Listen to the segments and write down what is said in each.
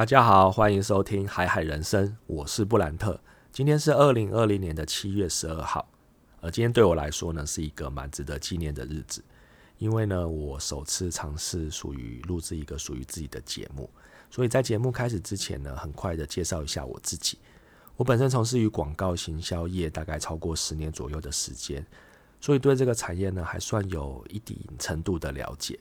大家好，欢迎收听海海人生，我是布兰特。今天是二零二零年的七月十二号，而今天对我来说呢，是一个蛮值得纪念的日子，因为呢，我首次尝试属于录制一个属于自己的节目。所以在节目开始之前呢，很快的介绍一下我自己。我本身从事于广告行销业，大概超过十年左右的时间，所以对这个产业呢，还算有一定程度的了解。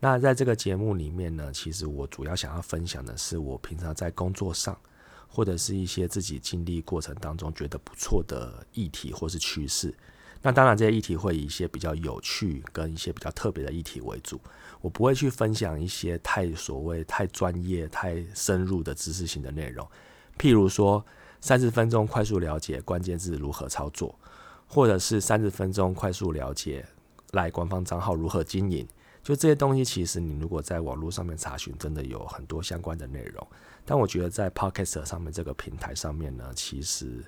那在这个节目里面呢，其实我主要想要分享的是我平常在工作上，或者是一些自己经历过程当中觉得不错的议题或是趋势。那当然，这些议题会以一些比较有趣跟一些比较特别的议题为主。我不会去分享一些太所谓太专业、太深入的知识性的内容。譬如说，三十分钟快速了解关键字如何操作，或者是三十分钟快速了解赖官方账号如何经营。就这些东西，其实你如果在网络上面查询，真的有很多相关的内容。但我觉得在 Podcast 上面这个平台上面呢，其实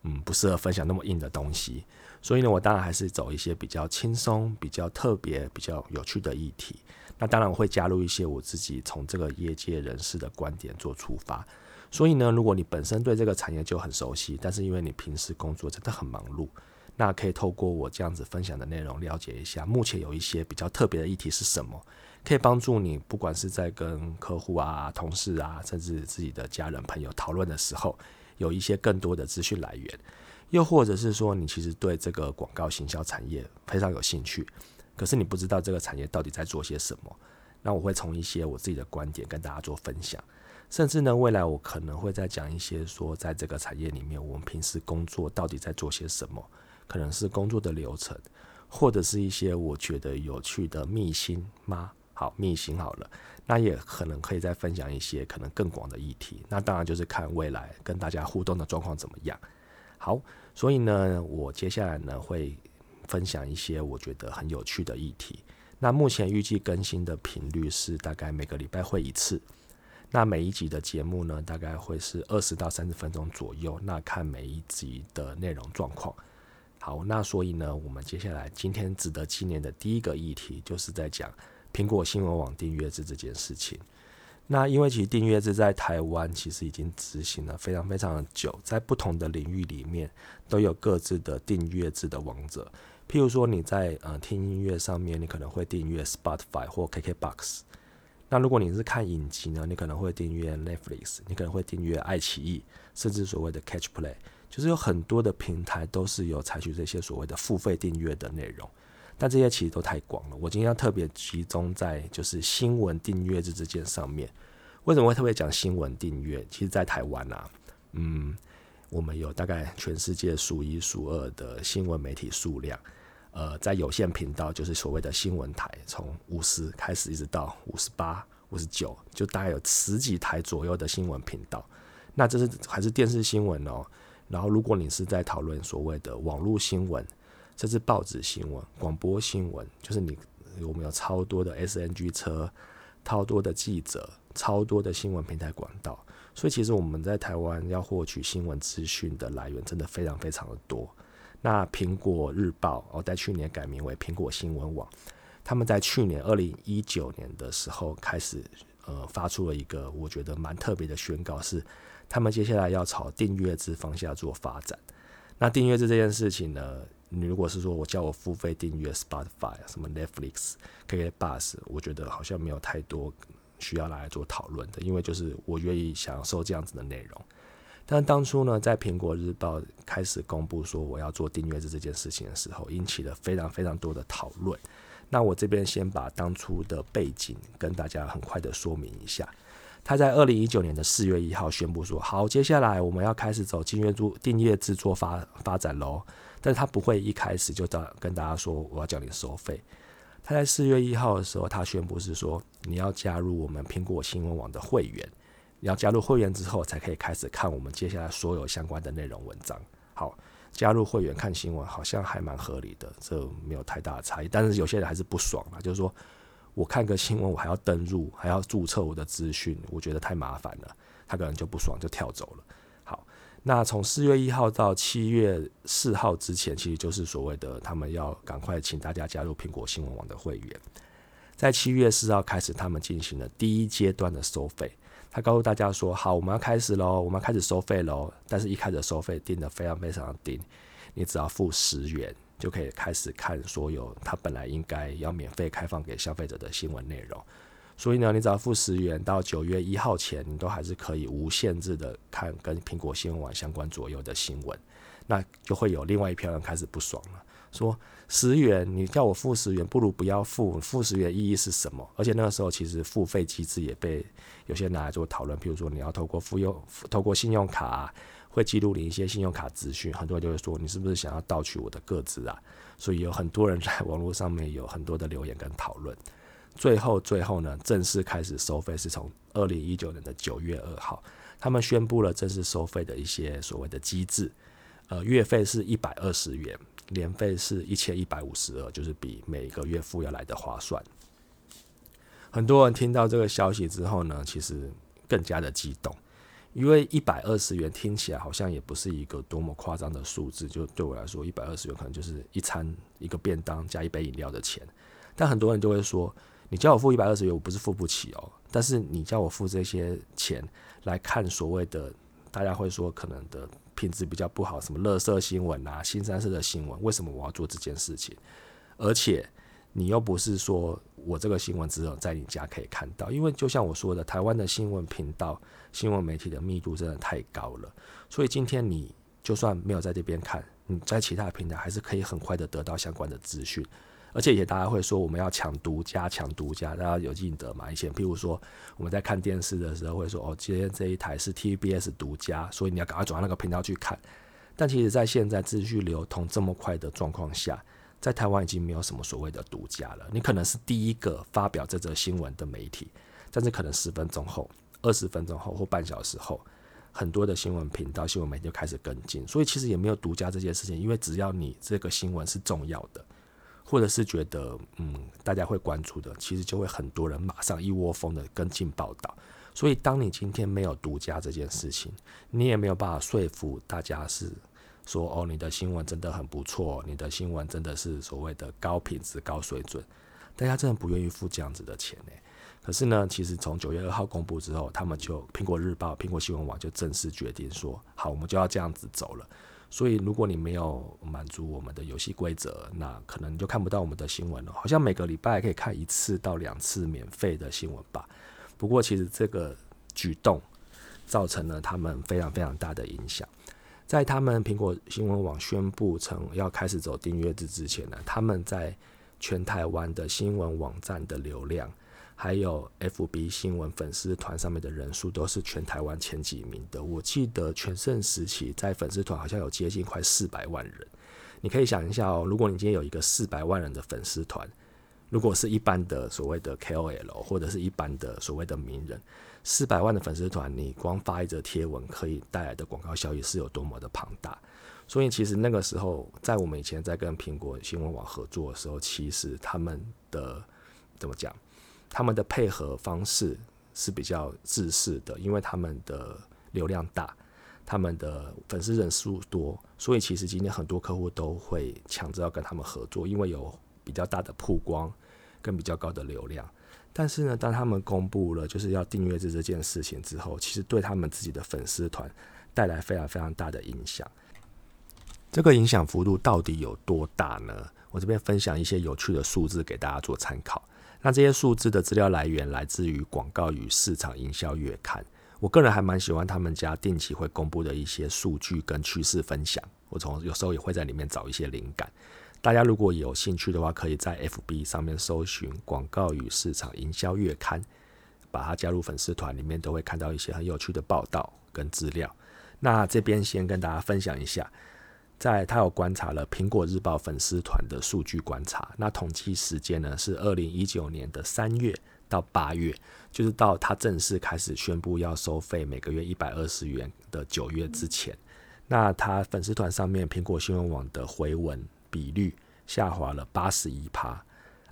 嗯不适合分享那么硬的东西。所以呢，我当然还是走一些比较轻松、比较特别、比较有趣的议题。那当然我会加入一些我自己从这个业界人士的观点做出发。所以呢，如果你本身对这个产业就很熟悉，但是因为你平时工作真的很忙碌。那可以透过我这样子分享的内容，了解一下目前有一些比较特别的议题是什么，可以帮助你，不管是在跟客户啊、同事啊，甚至自己的家人朋友讨论的时候，有一些更多的资讯来源；又或者是说，你其实对这个广告行销产业非常有兴趣，可是你不知道这个产业到底在做些什么。那我会从一些我自己的观点跟大家做分享，甚至呢，未来我可能会再讲一些说，在这个产业里面，我们平时工作到底在做些什么。可能是工作的流程，或者是一些我觉得有趣的秘辛吗？好，秘辛好了，那也可能可以再分享一些可能更广的议题。那当然就是看未来跟大家互动的状况怎么样。好，所以呢，我接下来呢会分享一些我觉得很有趣的议题。那目前预计更新的频率是大概每个礼拜会一次。那每一集的节目呢，大概会是二十到三十分钟左右。那看每一集的内容状况。好，那所以呢，我们接下来今天值得纪念的第一个议题，就是在讲苹果新闻网订阅制这件事情。那因为其实订阅制在台湾其实已经执行了非常非常的久，在不同的领域里面都有各自的订阅制的王者。譬如说你在呃听音乐上面，你可能会订阅 Spotify 或 KKBox。那如果你是看影集呢，你可能会订阅 Netflix，你可能会订阅爱奇艺，甚至所谓的 Catch Play。就是有很多的平台都是有采取这些所谓的付费订阅的内容，但这些其实都太广了。我今天要特别集中在就是新闻订阅这这件上面。为什么会特别讲新闻订阅？其实，在台湾啊，嗯，我们有大概全世界数一数二的新闻媒体数量。呃，在有线频道，就是所谓的新闻台，从五十开始一直到五十八、五十九，就大概有十几台左右的新闻频道。那这是还是电视新闻哦。然后，如果你是在讨论所谓的网络新闻，这是报纸新闻、广播新闻，就是你我们有超多的 SNG 车、超多的记者、超多的新闻平台管道，所以其实我们在台湾要获取新闻资讯的来源真的非常非常的多。那苹果日报哦，在去年改名为苹果新闻网，他们在去年二零一九年的时候开始呃发出了一个我觉得蛮特别的宣告是。他们接下来要朝订阅制方向做发展。那订阅制这件事情呢？你如果是说我叫我付费订阅 Spotify、什么 Netflix、KK Bus，我觉得好像没有太多需要来做讨论的，因为就是我愿意享受这样子的内容。但当初呢，在苹果日报开始公布说我要做订阅制这件事情的时候，引起了非常非常多的讨论。那我这边先把当初的背景跟大家很快的说明一下。他在二零一九年的四月一号宣布说：“好，接下来我们要开始走订阅制订阅制作发发展喽。”但是他不会一开始就到跟大家说我要叫你收费。他在四月一号的时候，他宣布是说你要加入我们苹果新闻网的会员，你要加入会员之后才可以开始看我们接下来所有相关的内容文章。好，加入会员看新闻好像还蛮合理的，这没有太大的差异。但是有些人还是不爽嘛，就是说。我看个新闻，我还要登录，还要注册我的资讯，我觉得太麻烦了。他可能就不爽，就跳走了。好，那从四月一号到七月四号之前，其实就是所谓的他们要赶快请大家加入苹果新闻网的会员。在七月四号开始，他们进行了第一阶段的收费。他告诉大家说：“好，我们要开始喽，我们要开始收费喽。”但是一开始收费定的非常非常的低，你只要付十元就可以开始看所有他本来应该要免费开放给消费者的新闻内容。所以呢，你只要付十元，到九月一号前，你都还是可以无限制的看跟苹果新闻网相关左右的新闻。那就会有另外一批人开始不爽了，说十元你叫我付十元，不如不要付，付十元意义是什么？而且那个时候其实付费机制也被有些拿来做讨论，譬如说你要透过付用透过信用卡会记录你一些信用卡资讯，很多人就会说你是不是想要盗取我的个资啊？所以有很多人在网络上面有很多的留言跟讨论。最后最后呢，正式开始收费是从二零一九年的九月二号，他们宣布了正式收费的一些所谓的机制。呃，月费是一百二十元，年费是一千一百五十二，就是比每个月付要来的划算。很多人听到这个消息之后呢，其实更加的激动，因为一百二十元听起来好像也不是一个多么夸张的数字，就对我来说，一百二十元可能就是一餐一个便当加一杯饮料的钱。但很多人就会说，你叫我付一百二十元，我不是付不起哦，但是你叫我付这些钱来看所谓的，大家会说可能的。品质比较不好，什么乐色新闻啊、新三色的新闻，为什么我要做这件事情？而且你又不是说我这个新闻只有在你家可以看到，因为就像我说的，台湾的新闻频道、新闻媒体的密度真的太高了，所以今天你就算没有在这边看，你在其他平台还是可以很快的得到相关的资讯。而且也大家会说我们要抢独家，抢独家，大家有记得嘛？以前譬如说我们在看电视的时候会说哦，今天这一台是 TBS 独家，所以你要赶快转到那个频道去看。但其实，在现在资讯流通这么快的状况下，在台湾已经没有什么所谓的独家了。你可能是第一个发表这则新闻的媒体，但是可能十分钟后、二十分钟后或半小时后，很多的新闻频道、新闻媒体就开始跟进。所以其实也没有独家这件事情，因为只要你这个新闻是重要的。或者是觉得嗯大家会关注的，其实就会很多人马上一窝蜂的跟进报道。所以当你今天没有独家这件事情，你也没有办法说服大家是说哦你的新闻真的很不错，你的新闻真的是所谓的高品质、高水准，大家真的不愿意付这样子的钱呢。可是呢，其实从九月二号公布之后，他们就苹果日报、苹果新闻网就正式决定说，好，我们就要这样子走了。所以，如果你没有满足我们的游戏规则，那可能你就看不到我们的新闻了。好像每个礼拜可以看一次到两次免费的新闻吧。不过，其实这个举动造成了他们非常非常大的影响。在他们苹果新闻网宣布成要开始走订阅制之前呢，他们在全台湾的新闻网站的流量。还有 FB 新闻粉丝团上面的人数都是全台湾前几名的。我记得全盛时期在粉丝团好像有接近快四百万人。你可以想一下哦，如果你今天有一个四百万人的粉丝团，如果是一般的所谓的 KOL 或者是一般的所谓的名人，四百万的粉丝团，你光发一则贴文可以带来的广告效益是有多么的庞大。所以其实那个时候，在我们以前在跟苹果新闻网合作的时候，其实他们的怎么讲？他们的配合方式是比较自私的，因为他们的流量大，他们的粉丝人数多，所以其实今天很多客户都会抢着要跟他们合作，因为有比较大的曝光跟比较高的流量。但是呢，当他们公布了就是要订阅制这件事情之后，其实对他们自己的粉丝团带来非常非常大的影响。这个影响幅度到底有多大呢？我这边分享一些有趣的数字给大家做参考。那这些数字的资料来源来自于《广告与市场营销月刊》，我个人还蛮喜欢他们家定期会公布的一些数据跟趋势分享。我从有时候也会在里面找一些灵感。大家如果有兴趣的话，可以在 FB 上面搜寻《广告与市场营销月刊》，把它加入粉丝团，里面都会看到一些很有趣的报道跟资料。那这边先跟大家分享一下。在他有观察了苹果日报粉丝团的数据观察，那统计时间呢是二零一九年的三月到八月，就是到他正式开始宣布要收费每个月一百二十元的九月之前，那他粉丝团上面苹果新闻网的回文比率下滑了八十一趴，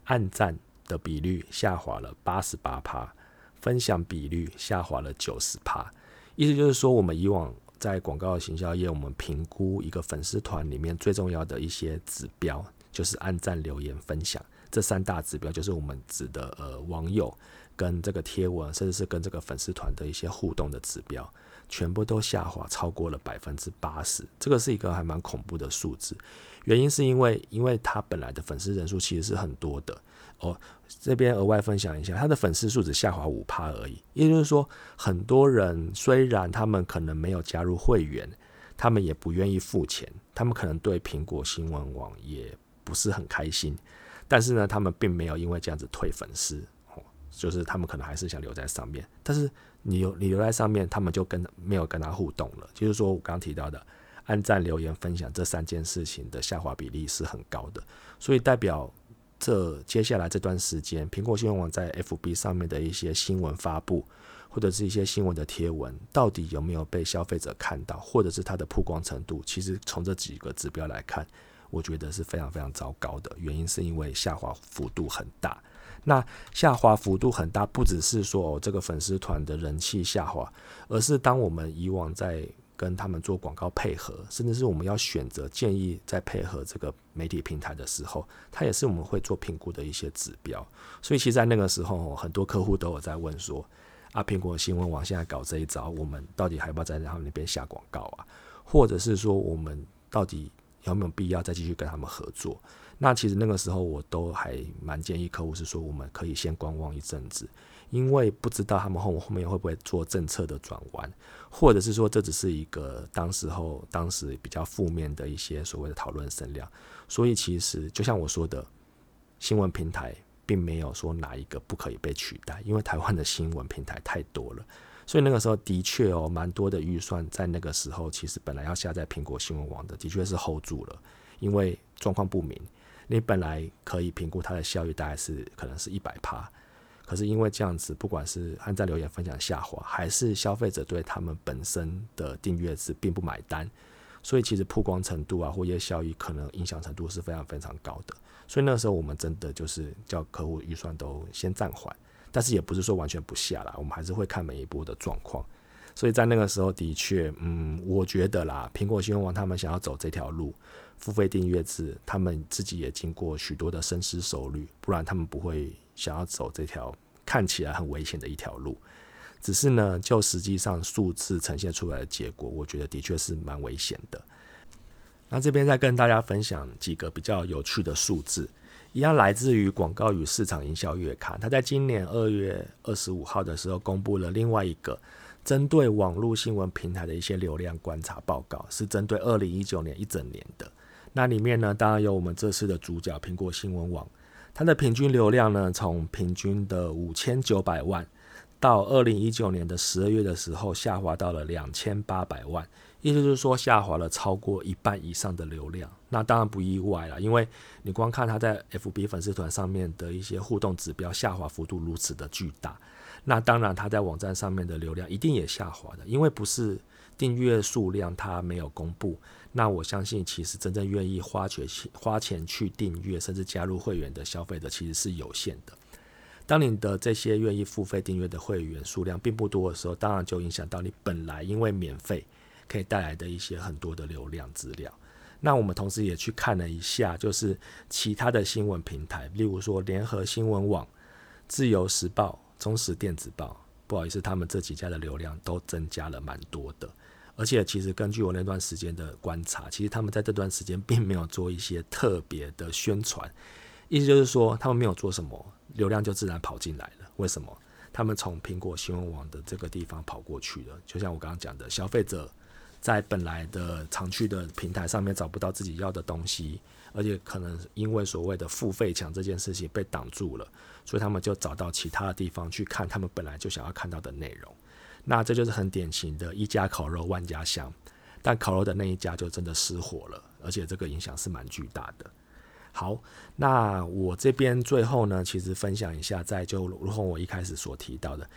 按赞的比率下滑了八十八趴，分享比率下滑了九十趴，意思就是说我们以往。在广告行销业，我们评估一个粉丝团里面最重要的一些指标，就是按赞、留言、分享这三大指标，就是我们指的呃网友跟这个贴文，甚至是跟这个粉丝团的一些互动的指标，全部都下滑超过了百分之八十，这个是一个还蛮恐怖的数字。原因是因为，因为他本来的粉丝人数其实是很多的哦。这边额外分享一下，他的粉丝数只下滑五趴而已，也就是说，很多人虽然他们可能没有加入会员，他们也不愿意付钱，他们可能对苹果新闻网也不是很开心，但是呢，他们并没有因为这样子退粉丝。就是他们可能还是想留在上面，但是你有你留在上面，他们就跟没有跟他互动了。就是说我刚刚提到的，按赞、留言、分享这三件事情的下滑比例是很高的，所以代表这接下来这段时间，苹果新闻网在 FB 上面的一些新闻发布，或者是一些新闻的贴文，到底有没有被消费者看到，或者是它的曝光程度，其实从这几个指标来看，我觉得是非常非常糟糕的。原因是因为下滑幅度很大。那下滑幅度很大，不只是说这个粉丝团的人气下滑，而是当我们以往在跟他们做广告配合，甚至是我们要选择建议在配合这个媒体平台的时候，它也是我们会做评估的一些指标。所以其实，在那个时候，很多客户都有在问说：啊，苹果新闻网现在搞这一招，我们到底还要不要在他们那边下广告啊？或者是说，我们到底有没有必要再继续跟他们合作？那其实那个时候我都还蛮建议客户是说，我们可以先观望一阵子，因为不知道他们后后面会不会做政策的转弯，或者是说这只是一个当时候当时比较负面的一些所谓的讨论声量。所以其实就像我说的，新闻平台并没有说哪一个不可以被取代，因为台湾的新闻平台太多了。所以那个时候的确哦，蛮多的预算在那个时候其实本来要下载苹果新闻网的，的确是 hold 住了，因为状况不明。你本来可以评估它的效益大概是可能是一百趴，可是因为这样子，不管是按赞、留言、分享下滑，还是消费者对他们本身的订阅值并不买单，所以其实曝光程度啊，或一些效益可能影响程度是非常非常高的。所以那时候我们真的就是叫客户预算都先暂缓，但是也不是说完全不下了，我们还是会看每一波的状况。所以在那个时候的确，嗯，我觉得啦，苹果新闻网他们想要走这条路。付费订阅制，他们自己也经过许多的深思熟虑，不然他们不会想要走这条看起来很危险的一条路。只是呢，就实际上数字呈现出来的结果，我觉得的确是蛮危险的。那这边再跟大家分享几个比较有趣的数字，一样来自于广告与市场营销月刊，它在今年二月二十五号的时候公布了另外一个。针对网络新闻平台的一些流量观察报告，是针对二零一九年一整年的。那里面呢，当然有我们这次的主角苹果新闻网，它的平均流量呢，从平均的五千九百万，到二零一九年的十二月的时候，下滑到了两千八百万，意思就是说下滑了超过一半以上的流量。那当然不意外了，因为你光看它在 FB 粉丝团上面的一些互动指标下滑幅度如此的巨大。那当然，它在网站上面的流量一定也下滑的，因为不是订阅数量它没有公布。那我相信，其实真正愿意花钱花钱去订阅，甚至加入会员的消费者其实是有限的。当你的这些愿意付费订阅的会员数量并不多的时候，当然就影响到你本来因为免费可以带来的一些很多的流量资料。那我们同时也去看了一下，就是其他的新闻平台，例如说联合新闻网、自由时报。中时电子报，不好意思，他们这几家的流量都增加了蛮多的，而且其实根据我那段时间的观察，其实他们在这段时间并没有做一些特别的宣传，意思就是说他们没有做什么，流量就自然跑进来了。为什么？他们从苹果新闻网的这个地方跑过去了，就像我刚刚讲的，消费者在本来的常去的平台上面找不到自己要的东西。而且可能因为所谓的付费墙这件事情被挡住了，所以他们就找到其他的地方去看他们本来就想要看到的内容。那这就是很典型的一家烤肉万家香，但烤肉的那一家就真的失火了，而且这个影响是蛮巨大的。好，那我这边最后呢，其实分享一下，在就如同我一开始所提到的，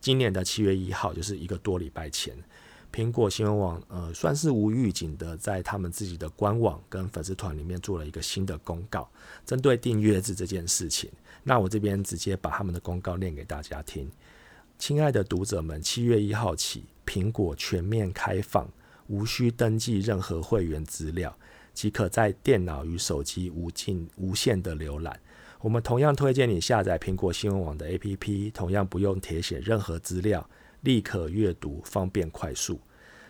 今年的七月一号就是一个多礼拜前。苹果新闻网，呃，算是无预警的，在他们自己的官网跟粉丝团里面做了一个新的公告，针对订阅制这件事情。那我这边直接把他们的公告念给大家听。亲爱的读者们，七月一号起，苹果全面开放，无需登记任何会员资料，即可在电脑与手机无尽无限的浏览。我们同样推荐你下载苹果新闻网的 APP，同样不用填写任何资料，立刻阅读，方便快速。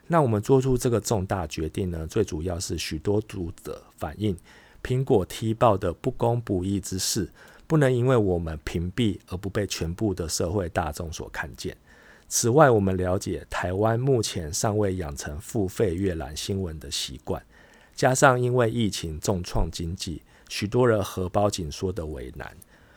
那我们做出这个重大决定呢？最主要是许多读者反映，苹果踢爆的不公不义之事，不能因为我们屏蔽而不被全部的社会大众所看见。此外，我们了解台湾目前尚未养成付费阅览新闻的习惯，加上因为疫情重创经济。许多人荷包紧缩的为难，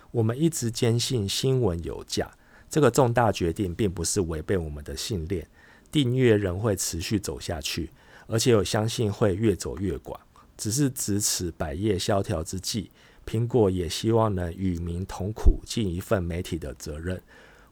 我们一直坚信新闻有价。这个重大决定并不是违背我们的信念，订阅仍会持续走下去，而且我相信会越走越广。只是值此百业萧条之际，苹果也希望能与民同苦，尽一份媒体的责任。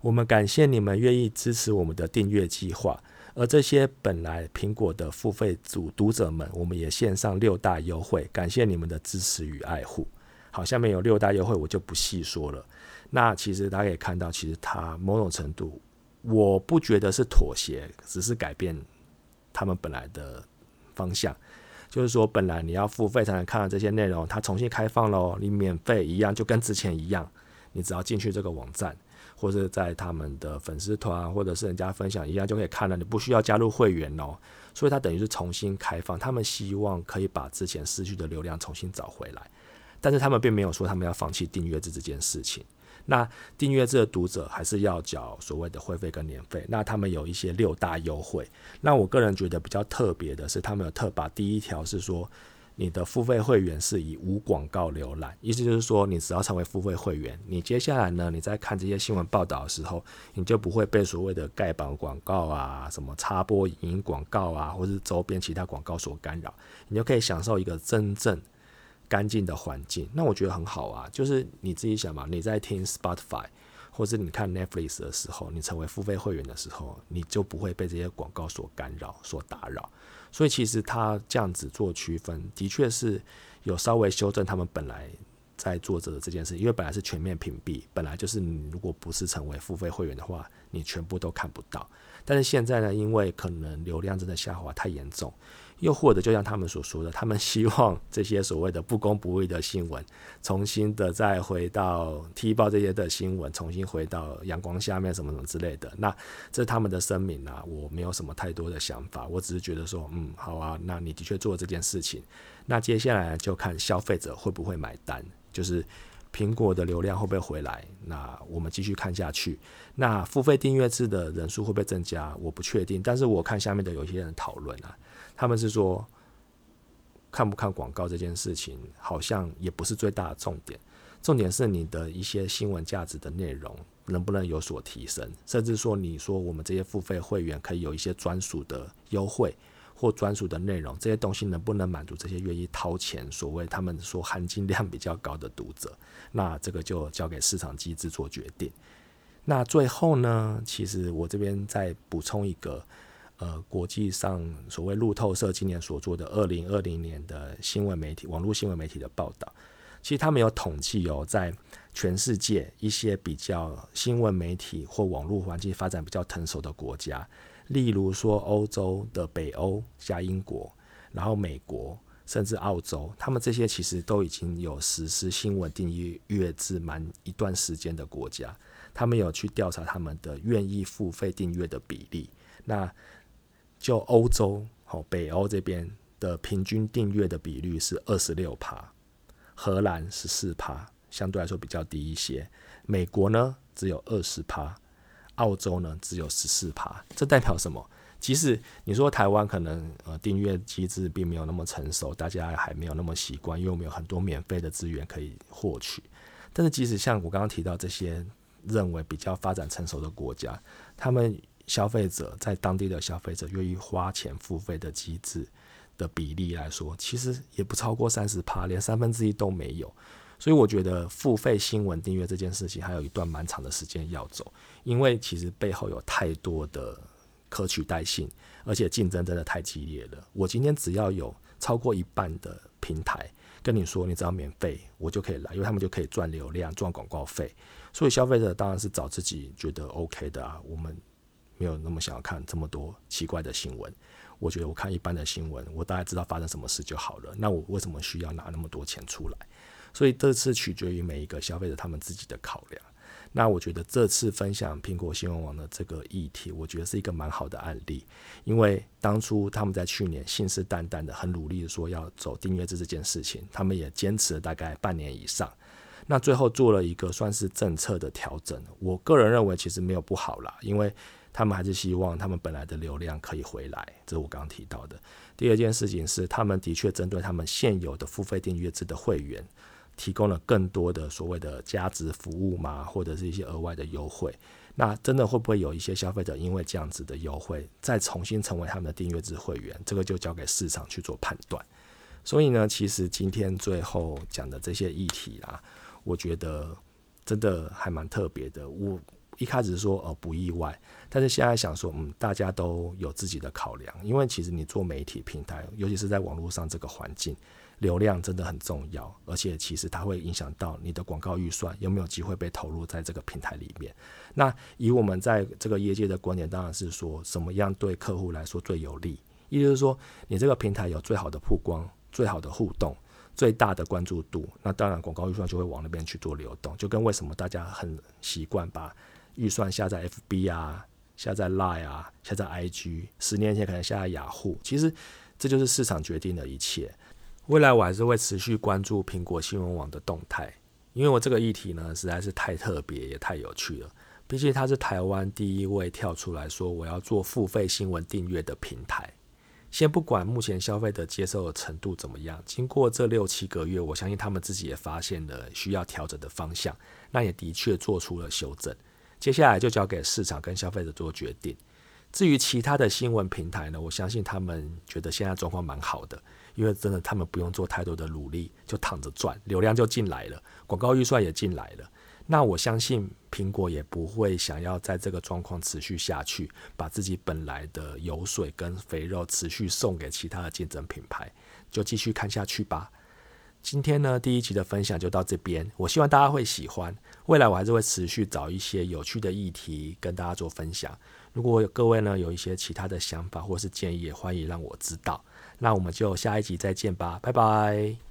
我们感谢你们愿意支持我们的订阅计划。而这些本来苹果的付费主读者们，我们也献上六大优惠，感谢你们的支持与爱护。好，下面有六大优惠，我就不细说了。那其实大家可以看到，其实它某种程度，我不觉得是妥协，只是改变他们本来的方向。就是说，本来你要付费才能看到这些内容，它重新开放喽，你免费一样，就跟之前一样，你只要进去这个网站。或者在他们的粉丝团，或者是人家分享一样就可以看了，你不需要加入会员哦。所以它等于是重新开放，他们希望可以把之前失去的流量重新找回来。但是他们并没有说他们要放弃订阅制这件事情。那订阅制的读者还是要缴所谓的会费跟年费。那他们有一些六大优惠。那我个人觉得比较特别的是，他们有特把第一条是说。你的付费会员是以无广告浏览，意思就是说，你只要成为付费会员，你接下来呢，你在看这些新闻报道的时候，你就不会被所谓的盖板广告啊、什么插播影音广告啊，或是周边其他广告所干扰，你就可以享受一个真正干净的环境。那我觉得很好啊，就是你自己想嘛，你在听 Spotify 或是你看 Netflix 的时候，你成为付费会员的时候，你就不会被这些广告所干扰、所打扰。所以其实他这样子做区分，的确是有稍微修正他们本来在做着的这件事，因为本来是全面屏蔽，本来就是你如果不是成为付费会员的话，你全部都看不到。但是现在呢，因为可能流量真的下滑太严重。又或者就像他们所说的，他们希望这些所谓的不公不义的新闻，重新的再回到踢爆这些的新闻，重新回到阳光下面什么什么之类的。那这是他们的声明啊，我没有什么太多的想法，我只是觉得说，嗯，好啊，那你的确做了这件事情，那接下来就看消费者会不会买单，就是苹果的流量会不会回来，那我们继续看下去。那付费订阅制的人数会不会增加，我不确定，但是我看下面的有些人讨论啊。他们是说，看不看广告这件事情，好像也不是最大的重点。重点是你的一些新闻价值的内容能不能有所提升，甚至说，你说我们这些付费会员可以有一些专属的优惠或专属的内容，这些东西能不能满足这些愿意掏钱、所谓他们说含金量比较高的读者？那这个就交给市场机制做决定。那最后呢，其实我这边再补充一个。呃，国际上所谓路透社今年所做的二零二零年的新闻媒体、网络新闻媒体的报道，其实他们有统计哦，在全世界一些比较新闻媒体或网络环境发展比较成熟的国家，例如说欧洲的北欧加英国，然后美国甚至澳洲，他们这些其实都已经有实施新闻订阅制蛮一段时间的国家，他们有去调查他们的愿意付费订阅的比例，那。就欧洲，哦，北欧这边的平均订阅的比率是二十六趴，荷兰十四趴，相对来说比较低一些。美国呢只有二十趴，澳洲呢只有十四趴。这代表什么？其实你说台湾可能呃订阅机制并没有那么成熟，大家还没有那么习惯，因为我们有很多免费的资源可以获取。但是即使像我刚刚提到这些认为比较发展成熟的国家，他们。消费者在当地的消费者愿意花钱付费的机制的比例来说，其实也不超过三十趴，连三分之一都没有。所以我觉得付费新闻订阅这件事情还有一段蛮长的时间要走，因为其实背后有太多的可取代性，而且竞争真的太激烈了。我今天只要有超过一半的平台跟你说，你只要免费，我就可以来，因为他们就可以赚流量、赚广告费。所以消费者当然是找自己觉得 OK 的啊，我们。没有那么想要看这么多奇怪的新闻，我觉得我看一般的新闻，我大概知道发生什么事就好了。那我为什么需要拿那么多钱出来？所以这次取决于每一个消费者他们自己的考量。那我觉得这次分享苹果新闻网的这个议题，我觉得是一个蛮好的案例，因为当初他们在去年信誓旦旦的很努力的说要走订阅制这件事情，他们也坚持了大概半年以上，那最后做了一个算是政策的调整，我个人认为其实没有不好啦，因为他们还是希望他们本来的流量可以回来，这是我刚刚提到的。第二件事情是，他们的确针对他们现有的付费订阅制的会员。提供了更多的所谓的价值服务嘛，或者是一些额外的优惠。那真的会不会有一些消费者因为这样子的优惠，再重新成为他们的订阅制会员？这个就交给市场去做判断。所以呢，其实今天最后讲的这些议题啦，我觉得真的还蛮特别的。我一开始说呃不意外，但是现在想说，嗯，大家都有自己的考量，因为其实你做媒体平台，尤其是在网络上这个环境。流量真的很重要，而且其实它会影响到你的广告预算有没有机会被投入在这个平台里面。那以我们在这个业界的观点，当然是说什么样对客户来说最有利，也就是说你这个平台有最好的曝光、最好的互动、最大的关注度，那当然广告预算就会往那边去做流动。就跟为什么大家很习惯把预算下在 FB 啊、下在 Line 啊、下在 IG，十年前可能下在雅虎，其实这就是市场决定的一切。未来我还是会持续关注苹果新闻网的动态，因为我这个议题呢实在是太特别也太有趣了。毕竟它是台湾第一位跳出来说我要做付费新闻订阅的平台。先不管目前消费者接受的程度怎么样，经过这六七个月，我相信他们自己也发现了需要调整的方向，那也的确做出了修正。接下来就交给市场跟消费者做决定。至于其他的新闻平台呢，我相信他们觉得现在状况蛮好的。因为真的，他们不用做太多的努力，就躺着赚，流量就进来了，广告预算也进来了。那我相信苹果也不会想要在这个状况持续下去，把自己本来的油水跟肥肉持续送给其他的竞争品牌，就继续看下去吧。今天呢，第一集的分享就到这边，我希望大家会喜欢。未来我还是会持续找一些有趣的议题跟大家做分享。如果各位呢有一些其他的想法或是建议，也欢迎让我知道。那我们就下一集再见吧，拜拜。